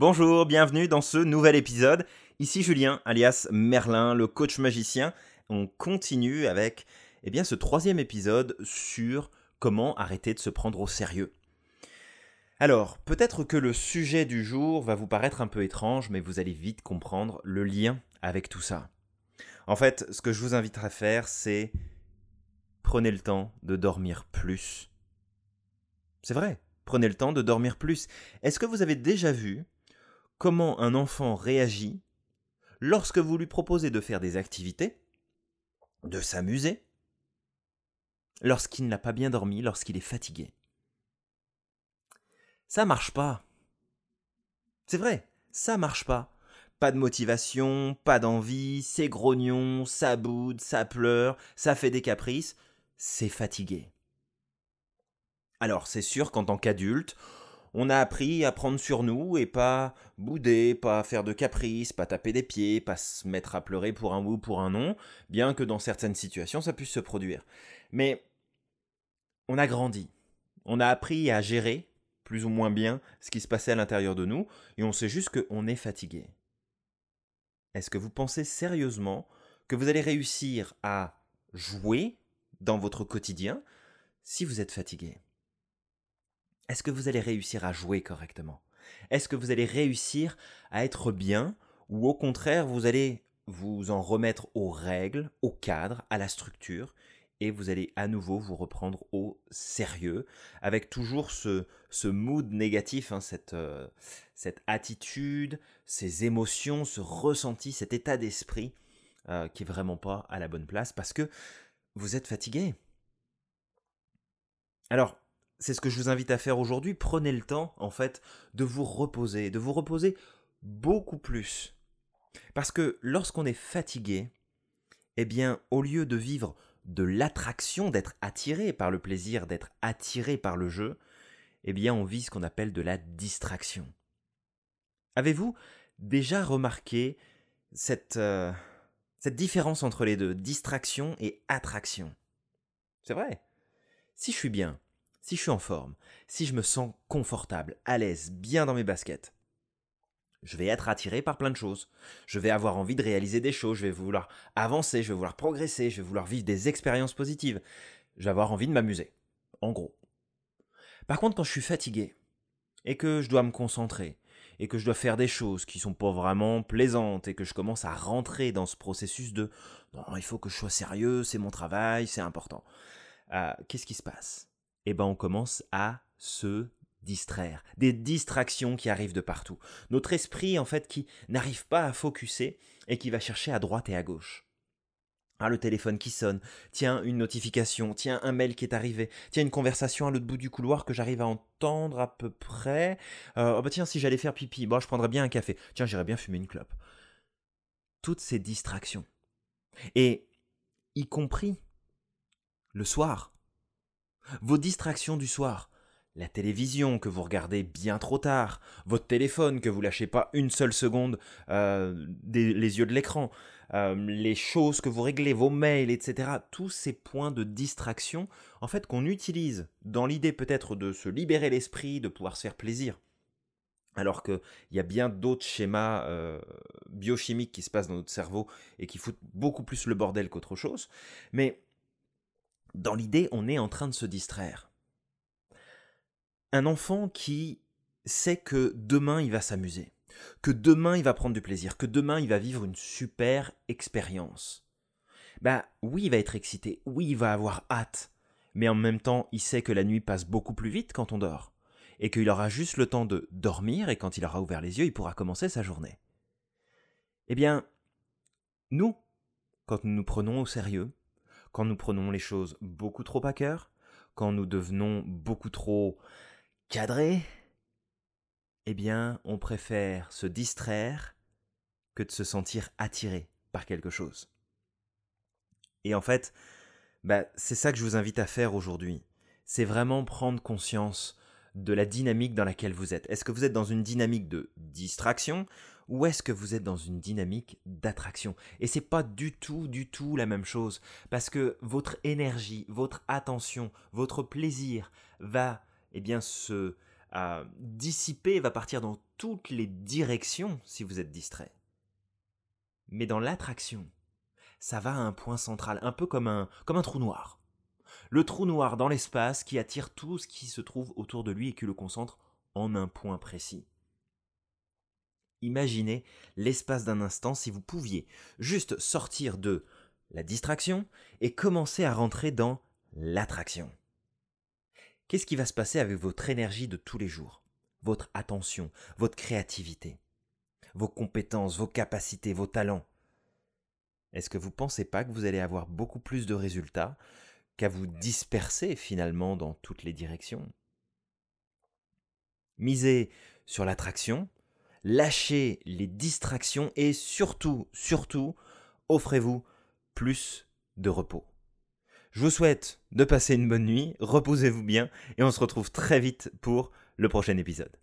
Bonjour, bienvenue dans ce nouvel épisode. Ici Julien, alias Merlin, le coach magicien. On continue avec eh bien, ce troisième épisode sur comment arrêter de se prendre au sérieux. Alors, peut-être que le sujet du jour va vous paraître un peu étrange, mais vous allez vite comprendre le lien avec tout ça. En fait, ce que je vous invite à faire, c'est prenez le temps de dormir plus. C'est vrai, prenez le temps de dormir plus. Est-ce que vous avez déjà vu comment un enfant réagit lorsque vous lui proposez de faire des activités, de s'amuser, lorsqu'il n'a pas bien dormi, lorsqu'il est fatigué. Ça marche pas. C'est vrai, ça marche pas. Pas de motivation, pas d'envie, c'est grognon, ça boude, ça pleure, ça fait des caprices, c'est fatigué. Alors c'est sûr qu'en tant qu'adulte, on a appris à prendre sur nous et pas bouder, pas faire de caprices, pas taper des pieds, pas se mettre à pleurer pour un oui ou pour un non, bien que dans certaines situations ça puisse se produire. Mais on a grandi, on a appris à gérer plus ou moins bien ce qui se passait à l'intérieur de nous, et on sait juste qu'on est fatigué. Est-ce que vous pensez sérieusement que vous allez réussir à jouer dans votre quotidien si vous êtes fatigué? Est-ce que vous allez réussir à jouer correctement? Est-ce que vous allez réussir à être bien ou au contraire vous allez vous en remettre aux règles, au cadre, à la structure et vous allez à nouveau vous reprendre au sérieux avec toujours ce, mood négatif, hein, cette, euh, cette attitude, ces émotions, ce ressenti, cet état d'esprit euh, qui est vraiment pas à la bonne place parce que vous êtes fatigué. Alors, c'est ce que je vous invite à faire aujourd'hui. Prenez le temps, en fait, de vous reposer, de vous reposer beaucoup plus. Parce que lorsqu'on est fatigué, eh bien, au lieu de vivre de l'attraction, d'être attiré par le plaisir, d'être attiré par le jeu, eh bien, on vit ce qu'on appelle de la distraction. Avez-vous déjà remarqué cette, euh, différence entre les deux, distraction et attraction? C'est vrai? Si je suis bien, si je suis en forme, si je me sens confortable, à l'aise, bien dans mes baskets, je vais être attiré par plein de choses. Je vais avoir envie de réaliser des choses, je vais vouloir avancer, je vais vouloir progresser, je vais vouloir vivre des expériences positives. Je vais avoir envie de m'amuser. En gros. Par contre, quand je suis fatigué, et que je dois me concentrer, et que je dois faire des choses qui sont pas vraiment plaisantes, et que je commence à rentrer dans ce processus de non, il faut que je sois sérieux, c'est mon travail, c'est important. Euh, qu'est-ce qui se passe? Eh ben on commence à se distraire, des distractions qui arrivent de partout. Notre esprit en fait qui n'arrive pas à focuser et qui va chercher à droite et à gauche. Ah, le téléphone qui sonne, tiens, une notification, tiens, un mail qui est arrivé, tiens, une conversation à l'autre bout du couloir que j'arrive à entendre à peu près. Euh, oh bah tiens, si j'allais faire pipi, bon, je prendrais bien un café. Tiens, j'irais bien fumer une clope. Toutes ces distractions. Et y compris le soir, vos distractions du soir, la télévision que vous regardez bien trop tard, votre téléphone que vous lâchez pas une seule seconde euh, les yeux de l'écran, euh, les choses que vous réglez, vos mails, etc. Tous ces points de distraction, en fait, qu'on utilise dans l'idée peut-être de se libérer l'esprit, de pouvoir se faire plaisir. Alors qu'il y a bien d'autres schémas euh, biochimiques qui se passent dans notre cerveau et qui foutent beaucoup plus le bordel qu'autre chose. Mais dans l'idée, on est en train de se distraire. Un enfant qui sait que demain il va s'amuser, que demain il va prendre du plaisir, que demain il va vivre une super expérience. Bah oui, il va être excité, oui, il va avoir hâte, mais en même temps, il sait que la nuit passe beaucoup plus vite quand on dort, et qu'il aura juste le temps de dormir, et quand il aura ouvert les yeux, il pourra commencer sa journée. Eh bien, nous, quand nous nous prenons au sérieux, quand nous prenons les choses beaucoup trop à cœur, quand nous devenons beaucoup trop cadrés, eh bien, on préfère se distraire que de se sentir attiré par quelque chose. Et en fait, bah, c'est ça que je vous invite à faire aujourd'hui. C'est vraiment prendre conscience de la dynamique dans laquelle vous êtes. Est-ce que vous êtes dans une dynamique de distraction ou est-ce que vous êtes dans une dynamique d'attraction? Et c'est pas du tout, du tout la même chose, parce que votre énergie, votre attention, votre plaisir va, eh bien, se dissiper, va partir dans toutes les directions si vous êtes distrait. Mais dans l'attraction, ça va à un point central, un peu comme comme un trou noir. Le trou noir dans l'espace qui attire tout ce qui se trouve autour de lui et qui le concentre en un point précis. Imaginez l'espace d'un instant si vous pouviez juste sortir de la distraction et commencer à rentrer dans l'attraction. Qu'est-ce qui va se passer avec votre énergie de tous les jours? Votre attention, votre créativité, vos compétences, vos capacités, vos talents? Est-ce que vous ne pensez pas que vous allez avoir beaucoup plus de résultats qu'à vous disperser finalement dans toutes les directions? Misez sur l'attraction, lâchez les distractions et surtout, surtout, offrez-vous plus de repos. Je vous souhaite de passer une bonne nuit, reposez-vous bien et on se retrouve très vite pour le prochain épisode.